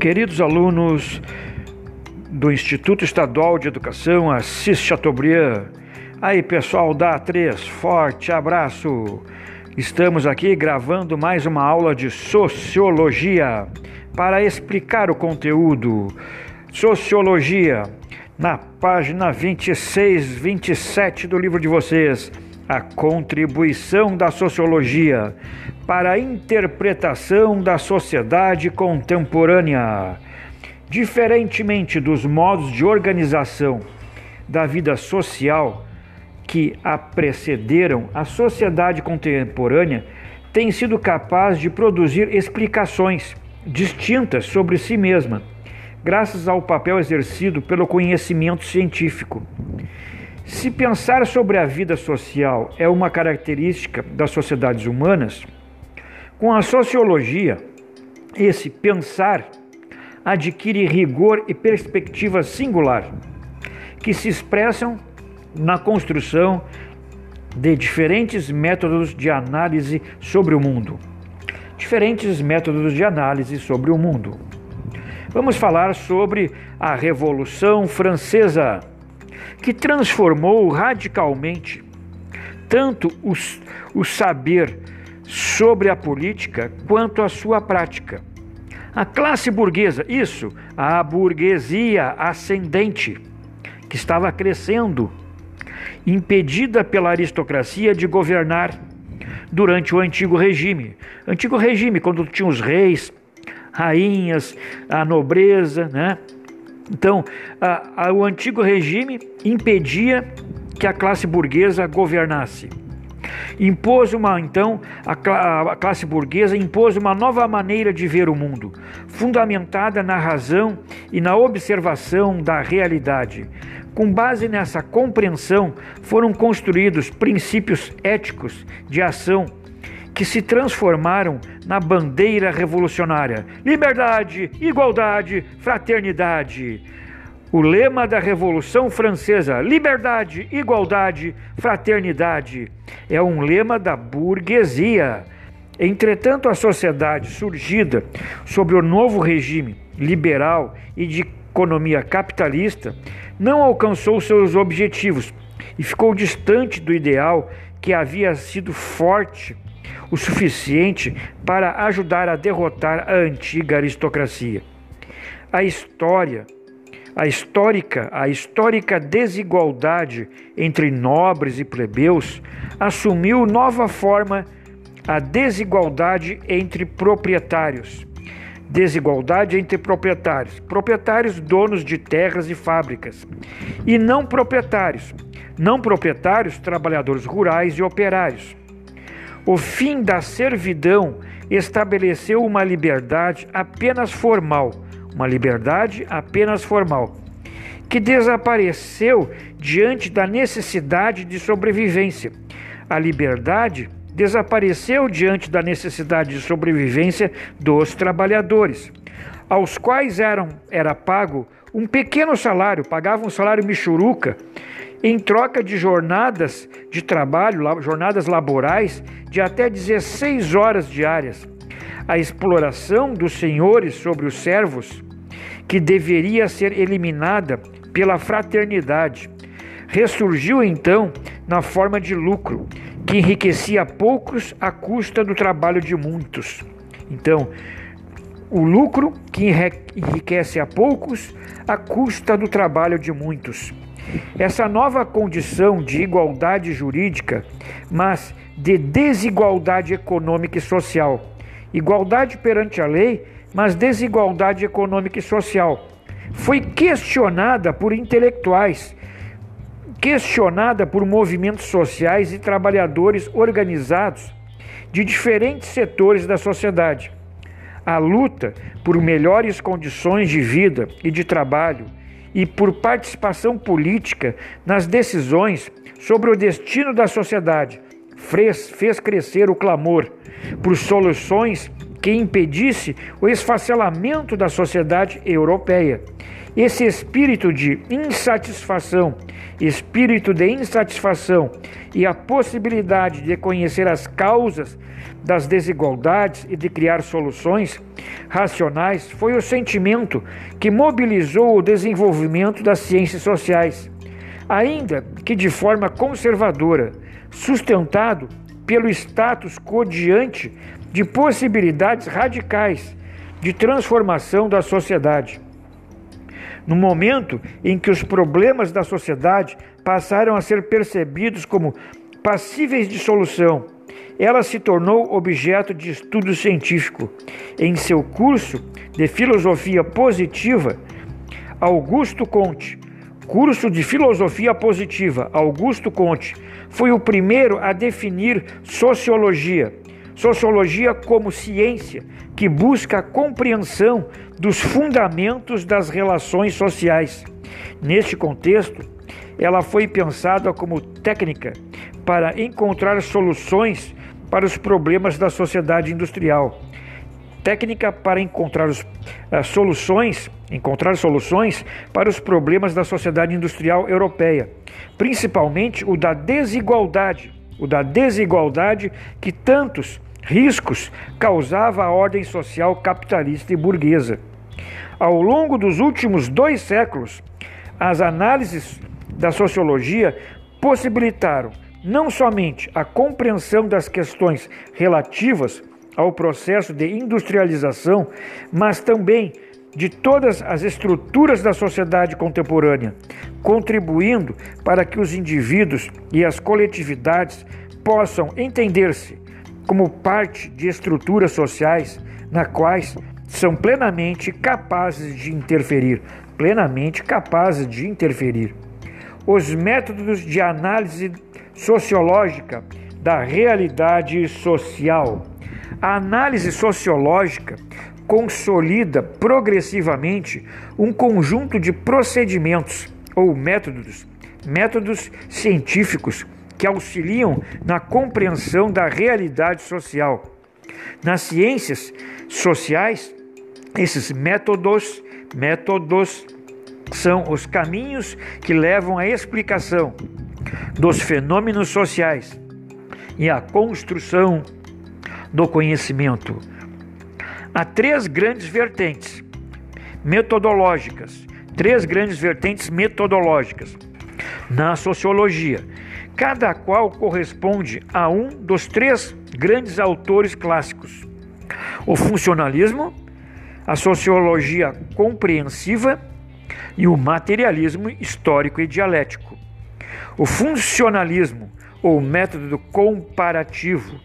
Queridos alunos do Instituto Estadual de Educação Assis Chateaubriand, aí pessoal da A3, forte abraço. Estamos aqui gravando mais uma aula de Sociologia para explicar o conteúdo. Sociologia, na página 26, 27 do livro de vocês, a contribuição da sociologia para a interpretação da sociedade contemporânea. Diferentemente dos modos de organização da vida social que a precederam, a sociedade contemporânea tem sido capaz de produzir explicações distintas sobre si mesma graças ao papel exercido pelo conhecimento científico. Se pensar sobre a vida social é uma característica das sociedades humanas, com a sociologia, esse pensar adquire rigor e perspectiva singular, que se expressam na construção de diferentes métodos de análise sobre o mundo. Diferentes métodos de análise sobre o mundo. Vamos falar sobre a Revolução Francesa, que transformou radicalmente tanto os, o saber sobre a política quanto a sua prática. A classe burguesa, isso, a burguesia ascendente, que estava crescendo, impedida pela aristocracia de governar durante o antigo regime. Antigo regime, quando tinha os reis, rainhas, a nobreza, né? Então, a, a, o antigo regime impedia que a classe burguesa governasse. Impôs uma, então, a, classe burguesa impôs uma nova maneira de ver o mundo, fundamentada na razão e na observação da realidade. Com base nessa compreensão, foram construídos princípios éticos de ação que se transformaram na bandeira revolucionária: liberdade, igualdade, fraternidade. O lema da Revolução Francesa, liberdade, igualdade, fraternidade, é um lema da burguesia. Entretanto, a sociedade surgida sob o novo regime liberal e de economia capitalista não alcançou seus objetivos e ficou distante do ideal que havia sido forte o suficiente para ajudar a derrotar a antiga aristocracia. A história, a histórica, a histórica desigualdade entre nobres e plebeus assumiu nova forma a desigualdade entre proprietários. Desigualdade entre proprietários, proprietários donos de terras e fábricas, e não proprietários, não proprietários trabalhadores rurais e operários. O fim da servidão estabeleceu uma liberdade apenas formal, uma liberdade apenas formal, que desapareceu diante da necessidade de sobrevivência. A liberdade desapareceu diante da necessidade de sobrevivência dos trabalhadores, aos quais eram, era pago um pequeno salário, pagavam um salário michuruca em troca de jornadas de trabalho, jornadas laborais de até 16 horas diárias. A exploração dos senhores sobre os servos, que deveria ser eliminada pela fraternidade, ressurgiu então na forma de lucro, que enriquecia poucos à custa do trabalho de muitos. Então, o lucro que enriquece a poucos à custa do trabalho de muitos. Essa nova condição de igualdade jurídica, mas de desigualdade econômica e social. Igualdade perante a lei, mas desigualdade econômica e social. Foi questionada por intelectuais, questionada por movimentos sociais e trabalhadores organizados de diferentes setores da sociedade. A luta por melhores condições de vida e de trabalho e por participação política nas decisões sobre o destino da sociedade, fez, crescer o clamor por soluções que impedisse o esfacelamento da sociedade europeia. Esse espírito de insatisfação, espírito de insatisfação e a possibilidade de conhecer as causas das desigualdades e de criar soluções racionais foi o sentimento que mobilizou o desenvolvimento das ciências sociais, ainda que de forma conservadora, sustentado pelo status quo diante de possibilidades radicais de transformação da sociedade. No momento em que os problemas da sociedade passaram a ser percebidos como passíveis de solução, ela se tornou objeto de estudo científico. Em seu curso de filosofia positiva, Augusto Conte, curso de filosofia positiva, Augusto Conte, foi o primeiro a definir sociologia. Sociologia como ciência que busca a compreensão dos fundamentos das relações sociais. Neste contexto, ela foi pensada como técnica para encontrar soluções para os problemas da sociedade industrial. Técnica para encontrar os, uh, soluções, encontrar soluções para os problemas da sociedade industrial europeia, principalmente o da desigualdade, o da desigualdade que tantos riscos causava a ordem social capitalista e burguesa. Ao longo dos últimos dois séculos, as análises da sociologia possibilitaram não somente a compreensão das questões relativas ao processo de industrialização, mas também de todas as estruturas da sociedade contemporânea, contribuindo para que os indivíduos e as coletividades possam entender-se como parte de estruturas sociais na quais são plenamente capazes de interferir, plenamente capazes de interferir. Os métodos de análise sociológica da realidade social. A análise sociológica consolida progressivamente um conjunto de procedimentos ou métodos, métodos científicos que auxiliam na compreensão da realidade social. Nas ciências sociais, esses métodos, métodos são os caminhos que levam à explicação dos fenômenos sociais e à construção do conhecimento. Há três grandes vertentes metodológicas, três grandes vertentes metodológicas na sociologia, cada qual corresponde a um dos três grandes autores clássicos: o funcionalismo, a sociologia compreensiva e o materialismo histórico e dialético. O funcionalismo ou método comparativo.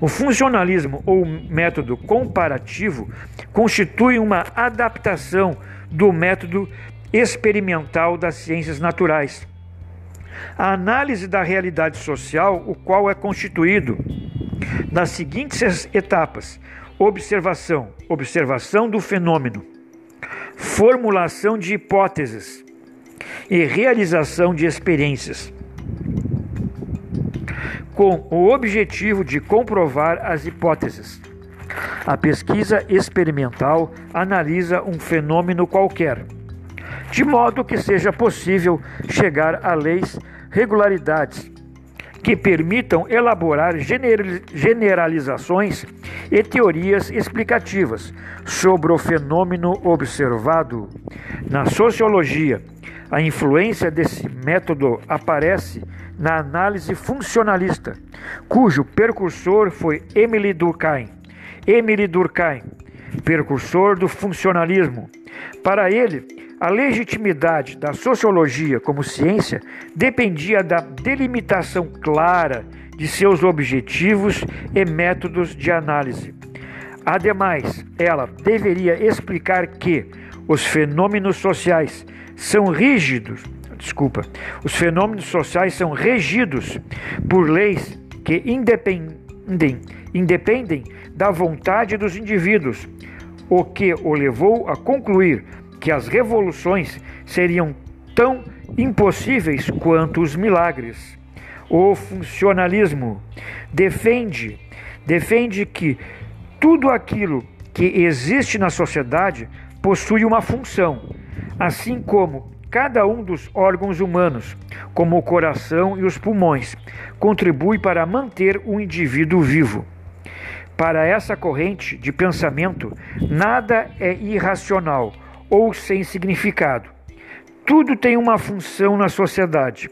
O funcionalismo ou método comparativo constitui uma adaptação do método experimental das ciências naturais. A análise da realidade social, o qual é constituído das seguintes etapas: observação, observação do fenômeno, formulação de hipóteses, e realização de experiências, com o objetivo de comprovar as hipóteses. A pesquisa experimental analisa um fenômeno qualquer, de modo que seja possível chegar a leis, regularidades que permitam elaborar generalizações e teorias explicativas sobre o fenômeno observado. Na sociologia, a influência desse método aparece na análise funcionalista, cujo precursor foi Emily Durkheim. Emily Durkheim, precursor do funcionalismo. Para ele, a legitimidade da sociologia como ciência dependia da delimitação clara de seus objetivos e métodos de análise. Ademais, ela deveria explicar que os fenômenos sociais são rígidos, desculpa, os fenômenos sociais são regidos por leis que independem, independem da vontade dos indivíduos, o que o levou a concluir que as revoluções seriam tão impossíveis quanto os milagres. O funcionalismo defende defende que tudo aquilo que existe na sociedade possui uma função assim como cada um dos órgãos humanos, como o coração e os pulmões, contribui para manter o indivíduo vivo. Para essa corrente de pensamento, nada é irracional ou sem significado. Tudo tem uma função na sociedade.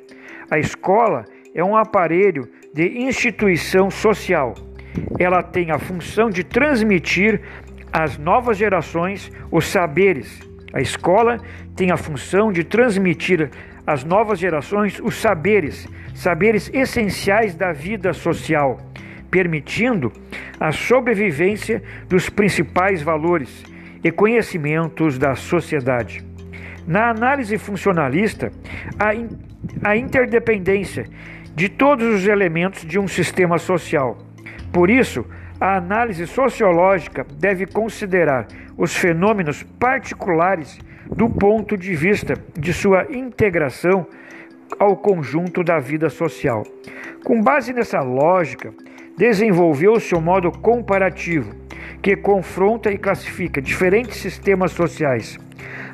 A escola é um aparelho de instituição social. Ela tem a função de transmitir às novas gerações os saberes. A escola tem a função de transmitir às novas gerações os saberes, saberes essenciais da vida social permitindo a sobrevivência dos principais valores e conhecimentos da sociedade. Na análise funcionalista, a, in a interdependência de todos os elementos de um sistema social. Por isso, a análise sociológica deve considerar os fenômenos particulares do ponto de vista de sua integração ao conjunto da vida social. Com base nessa lógica, desenvolveu seu modo comparativo, que confronta e classifica diferentes sistemas sociais.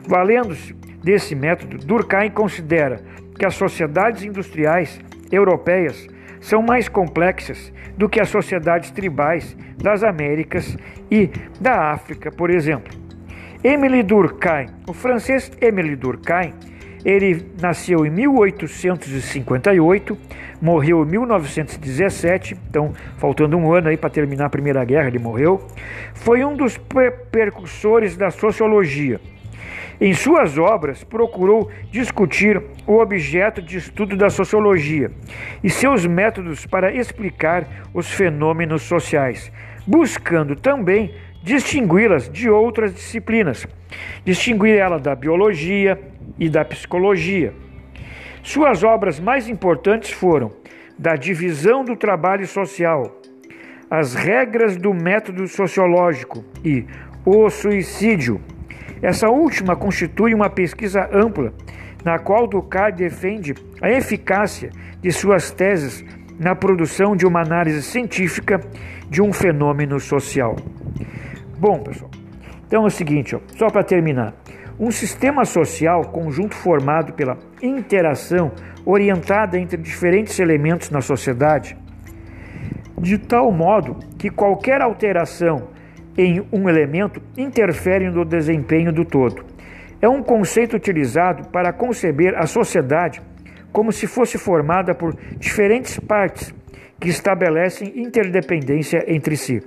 Valendo-se desse método, Durkheim considera que as sociedades industriais europeias são mais complexas do que as sociedades tribais das Américas e da África, por exemplo. Emile Durkheim, o francês Emile Durkheim, ele nasceu em 1858, morreu em 1917, então faltando um ano aí para terminar a Primeira Guerra, ele morreu. Foi um dos precursores da sociologia. Em suas obras, procurou discutir o objeto de estudo da sociologia e seus métodos para explicar os fenômenos sociais, buscando também distingui-las de outras disciplinas, distinguir ela da biologia e da psicologia. Suas obras mais importantes foram Da Divisão do Trabalho Social, As Regras do Método Sociológico e O Suicídio. Essa última constitui uma pesquisa ampla na qual Ducat defende a eficácia de suas teses na produção de uma análise científica de um fenômeno social. Bom, pessoal, então é o seguinte, ó, só para terminar. Um sistema social, conjunto formado pela interação orientada entre diferentes elementos na sociedade, de tal modo que qualquer alteração em um elemento interfere no desempenho do todo. É um conceito utilizado para conceber a sociedade como se fosse formada por diferentes partes que estabelecem interdependência entre si.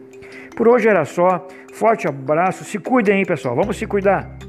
Por hoje era só. Forte abraço. Se cuidem aí, pessoal. Vamos se cuidar.